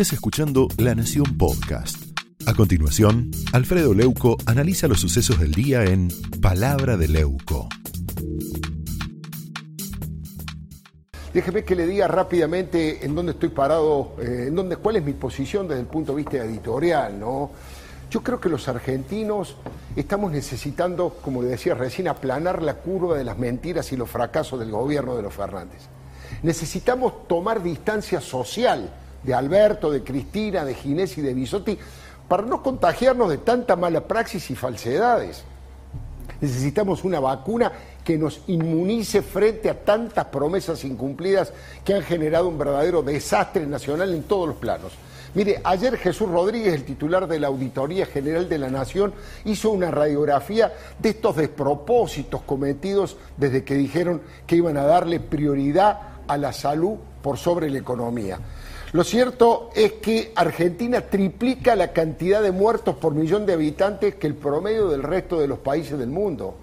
estés escuchando La Nación Podcast. A continuación, Alfredo Leuco analiza los sucesos del día en Palabra de Leuco. Déjeme que le diga rápidamente en dónde estoy parado, eh, en dónde, cuál es mi posición desde el punto de vista editorial, ¿no? Yo creo que los argentinos estamos necesitando, como le decía recién, aplanar la curva de las mentiras y los fracasos del gobierno de los Fernández. Necesitamos tomar distancia social de Alberto, de Cristina, de Ginés y de Bisotti para no contagiarnos de tanta mala praxis y falsedades. Necesitamos una vacuna que nos inmunice frente a tantas promesas incumplidas que han generado un verdadero desastre nacional en todos los planos. Mire, ayer Jesús Rodríguez, el titular de la Auditoría General de la Nación, hizo una radiografía de estos despropósitos cometidos desde que dijeron que iban a darle prioridad a la salud por sobre la economía. Lo cierto es que Argentina triplica la cantidad de muertos por millón de habitantes que el promedio del resto de los países del mundo.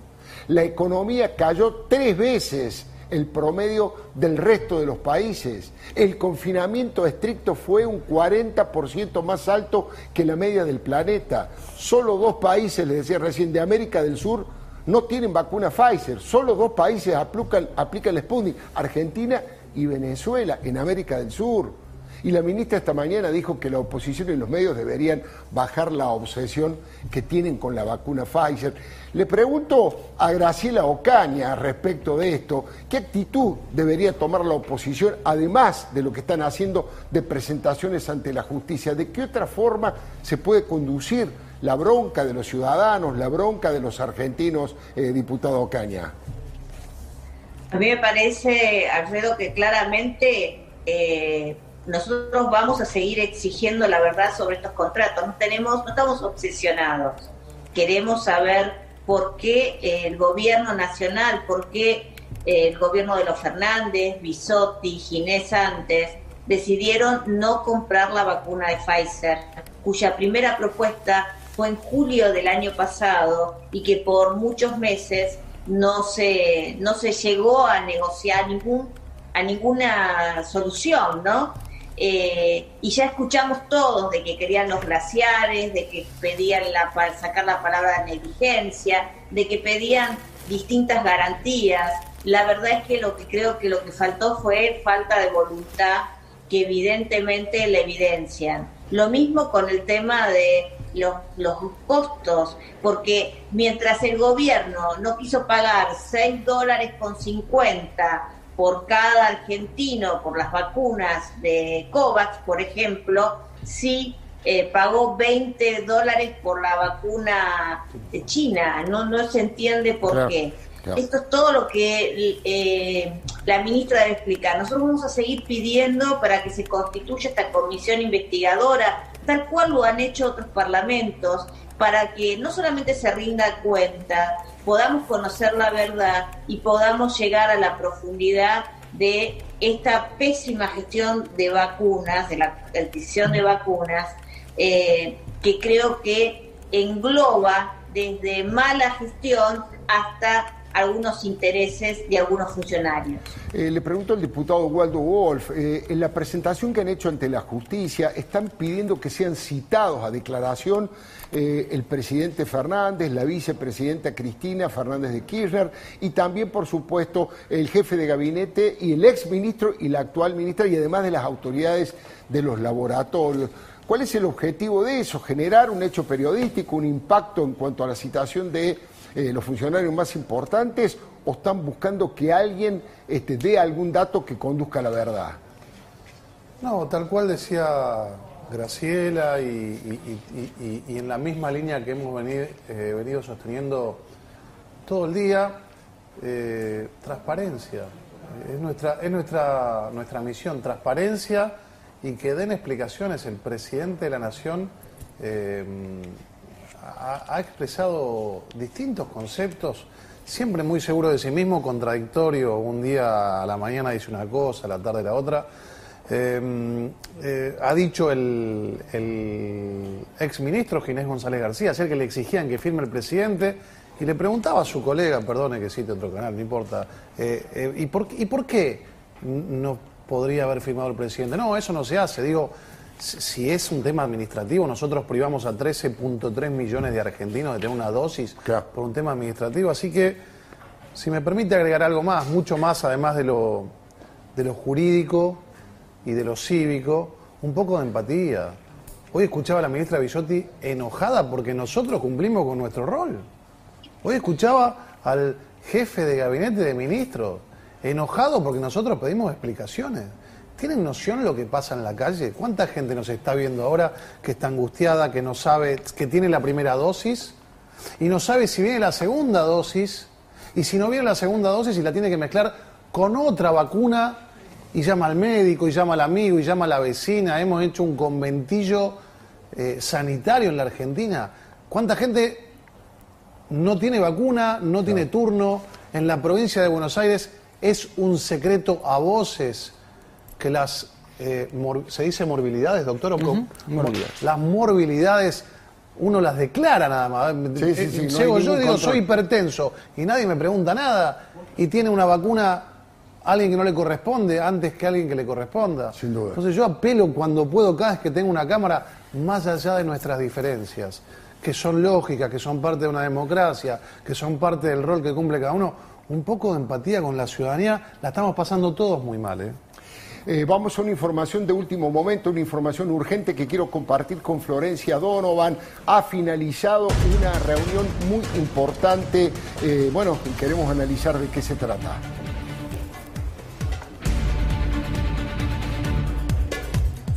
La economía cayó tres veces el promedio del resto de los países. El confinamiento estricto fue un 40% más alto que la media del planeta. Solo dos países, les decía recién, de América del Sur no tienen vacuna Pfizer. Solo dos países aplican, aplican el Sputnik, Argentina y Venezuela, en América del Sur. Y la ministra esta mañana dijo que la oposición y los medios deberían bajar la obsesión que tienen con la vacuna Pfizer. Le pregunto a Graciela Ocaña respecto de esto, ¿qué actitud debería tomar la oposición, además de lo que están haciendo de presentaciones ante la justicia? ¿De qué otra forma se puede conducir la bronca de los ciudadanos, la bronca de los argentinos, eh, diputado Ocaña? A mí me parece, Alfredo, que claramente eh, nosotros vamos a seguir exigiendo la verdad sobre estos contratos. No tenemos, no estamos obsesionados. Queremos saber por qué el gobierno nacional, por qué el gobierno de los Fernández, Bisotti, Ginés antes, decidieron no comprar la vacuna de Pfizer, cuya primera propuesta fue en julio del año pasado y que por muchos meses no se, no se llegó a negociar ningún, a ninguna solución, ¿no? Eh, y ya escuchamos todos de que querían los glaciares, de que pedían la, sacar la palabra negligencia, de que pedían distintas garantías. La verdad es que lo que creo que lo que faltó fue falta de voluntad que evidentemente la evidencian. Lo mismo con el tema de los, los costos, porque mientras el gobierno no quiso pagar 6 dólares con 50 por cada argentino por las vacunas de COVAX, por ejemplo, sí eh, pagó 20 dólares por la vacuna de China. No, no se entiende por qué. Esto es todo lo que eh, la ministra debe explicar. Nosotros vamos a seguir pidiendo para que se constituya esta comisión investigadora, tal cual lo han hecho otros parlamentos, para que no solamente se rinda cuenta, podamos conocer la verdad y podamos llegar a la profundidad de esta pésima gestión de vacunas, de la adquisición de vacunas, eh, que creo que engloba desde mala gestión hasta algunos intereses de algunos funcionarios. Eh, le pregunto al diputado Waldo Wolf, eh, en la presentación que han hecho ante la justicia, están pidiendo que sean citados a declaración eh, el presidente Fernández, la vicepresidenta Cristina Fernández de Kirchner y también, por supuesto, el jefe de gabinete y el ex ministro y la actual ministra y además de las autoridades de los laboratorios. ¿Cuál es el objetivo de eso? Generar un hecho periodístico, un impacto en cuanto a la citación de eh, los funcionarios más importantes o están buscando que alguien este, dé algún dato que conduzca a la verdad? No, tal cual decía Graciela y, en la misma línea que hemos venido, eh, venido sosteniendo todo el día, eh, transparencia. Es nuestra, es nuestra, nuestra misión, transparencia y que den explicaciones. El presidente de la Nación ha, expresado distintos conceptos, siempre muy seguro de sí mismo, contradictorio. Un día a la mañana dice una cosa, a la tarde la otra. Em, eh, ha dicho el, el ex ministro Ginés González García, ayer que le exigían que firme el presidente, y le preguntaba a su colega, perdone que cite otro canal, no importa, eh, eh, ¿y, por, ¿y por qué no podría haber firmado el presidente? No, eso no se hace. Digo, si es un tema administrativo, nosotros privamos a 13.3 millones de argentinos de tener una dosis por un tema administrativo. Así que, si me permite agregar algo más, mucho más además de lo, de lo jurídico y de lo cívico, un poco de empatía. Hoy escuchaba a la ministra Billotti enojada porque nosotros cumplimos con nuestro rol. Hoy escuchaba al jefe de gabinete de ministros enojado porque nosotros pedimos explicaciones. ¿Tienen noción lo que pasa en la calle? ¿Cuánta gente nos está viendo ahora que está angustiada, que no sabe, que tiene la primera dosis y no sabe si viene la segunda dosis y si no viene la segunda dosis y la tiene que mezclar con otra vacuna y llama al médico y llama al amigo y llama a la vecina? Hemos hecho un conventillo eh, sanitario en la Argentina. ¿Cuánta gente no tiene vacuna, no tiene turno? En la provincia de Buenos Aires es un secreto a que las, eh, ¿se dice morbilidades, doctor? ¿o Las morbilidades uno las declara nada más. Sí, sí, sí, yo digo, soy hipertenso y nadie me pregunta nada y tiene una vacuna alguien que no le corresponde antes que alguien que le corresponda. Sin duda. Entonces yo apelo cuando puedo, cada vez que tengo una cámara, más allá de nuestras diferencias, que son lógicas, que son parte de una democracia, que son parte del rol que cumple cada uno, un poco de empatía con la ciudadanía, la estamos pasando todos muy mal. ¿eh? Eh, vamos a una información de último momento, una información urgente que quiero compartir con Florencia Donovan. Ha finalizado una reunión muy importante. Eh, bueno, queremos analizar de qué se trata.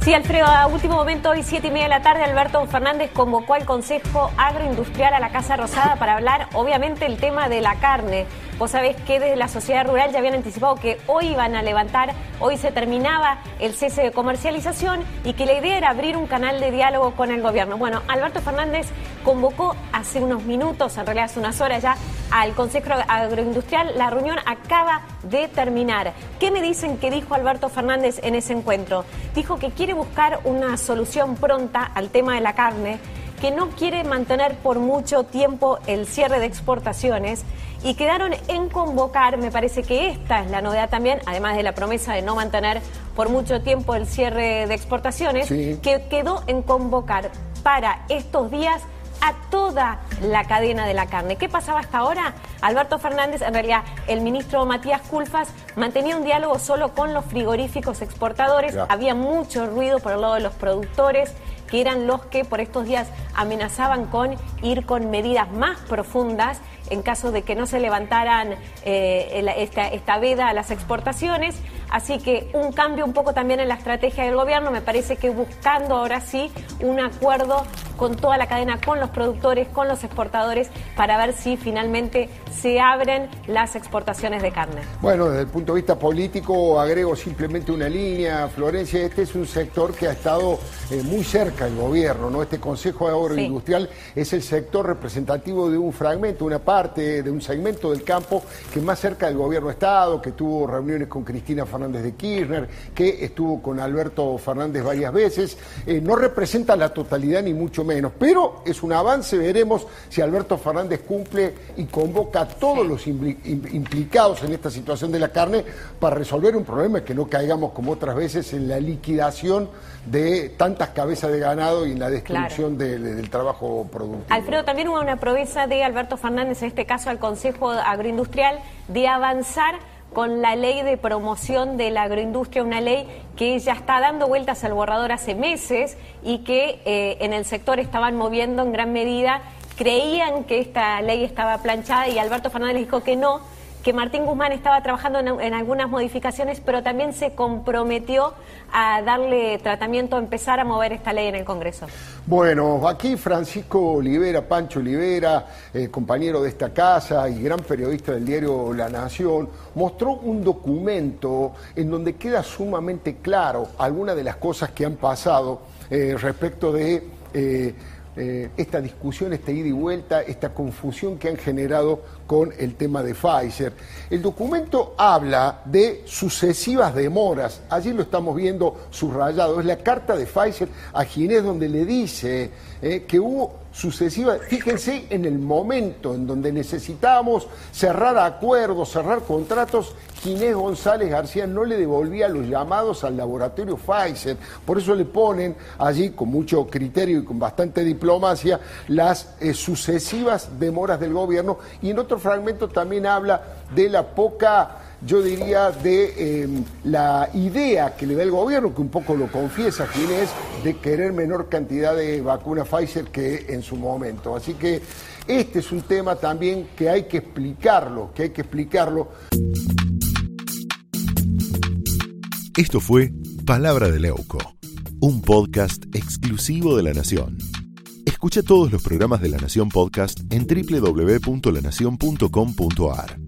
Sí, Alfredo, a último momento, hoy siete y media de la tarde, Alberto Fernández convocó al Consejo Agroindustrial a la Casa Rosada para hablar, obviamente, el tema de la carne. Vos sabés que desde la sociedad rural ya habían anticipado que hoy iban a levantar, hoy se terminaba el cese de comercialización y que la idea era abrir un canal de diálogo con el gobierno. Bueno, Alberto Fernández convocó hace unos minutos, en realidad hace unas horas ya, al Consejo Agroindustrial. La reunión acaba de terminar. ¿Qué me dicen que dijo Alberto Fernández en ese encuentro? Dijo que quiere buscar una solución pronta al tema de la carne que no quiere mantener por mucho tiempo el cierre de exportaciones y quedaron en convocar, me parece que esta es la novedad también, además de la promesa de no mantener por mucho tiempo el cierre de exportaciones, que quedó en convocar para estos días a toda la cadena de la carne. ¿Qué pasaba hasta ahora? Alberto Fernández, en realidad el ministro Matías Culfas, mantenía un diálogo solo con los frigoríficos exportadores. Había mucho ruido por el lado de los productores que eran los que por estos días amenazaban con ir con medidas más profundas en caso de que no se levantaran eh, esta, esta veda a las exportaciones. Así que un cambio un poco también en la estrategia del gobierno, me parece que buscando ahora sí un acuerdo con toda la cadena, con los productores, con los exportadores, para ver si finalmente se abren las exportaciones de carne. Bueno, desde el punto de vista político, agrego simplemente una línea, Florencia, este es un sector que ha estado eh, muy cerca del gobierno, ¿no? Este Consejo Agroindustrial es el sector representativo de un fragmento, una parte, de un segmento del campo que más cerca del gobierno ha estado, que tuvo reuniones con Cristina Fernández de Kirchner, que estuvo con Alberto Fernández varias veces. Eh, no representa la totalidad ni mucho menos, pero es un avance, veremos si Alberto Fernández cumple y convoca a todos los implicados en esta situación de la carne para resolver un problema que no caigamos como otras veces en la liquidación de tantas cabezas de ganado y en la destrucción del trabajo productivo. Alfredo, también hubo una promesa de Alberto Fernández, en este caso al Consejo Agroindustrial, de avanzar con la ley de promoción de la agroindustria, una ley que ya está dando vueltas al borrador hace meses y que eh, en el sector estaban moviendo en gran medida. Creían que esta ley estaba planchada y Alberto Fernández dijo que no, que Martín Guzmán estaba trabajando en, algunas modificaciones, pero también se comprometió a darle tratamiento, a empezar a mover esta ley en el Congreso. Bueno, aquí Francisco Olivera, Pancho Olivera, eh, compañero de esta casa y gran periodista del diario La Nación, mostró un documento en donde queda sumamente claro algunas de las cosas que han pasado eh, respecto de... Eh, eh, esta discusión, esta ida y vuelta, esta confusión que han generado con el tema de Pfizer. El documento habla de sucesivas demoras, allí lo estamos viendo subrayado, es la carta de Pfizer a Ginés donde le dice eh, que hubo sucesivas. Fíjense en el momento en donde necesitábamos cerrar acuerdos, cerrar contratos, Ginés González García no le devolvía los llamados al laboratorio Pfizer. Por eso le ponen allí, con mucho criterio y con bastante diplomacia, las eh, sucesivas demoras del gobierno. Y en otro fragmento también habla de la poca yo diría, de em, la idea que le da el gobierno, que un poco lo confiesa es, de querer menor cantidad de vacuna Pfizer que en su momento. Así que este es un tema también que hay que explicarlo, que hay que explicarlo. Esto fue Palabra de Leuco, un podcast exclusivo de La Nación. Escucha todos los programas de La Nación Podcast en www.lanacion.com.ar.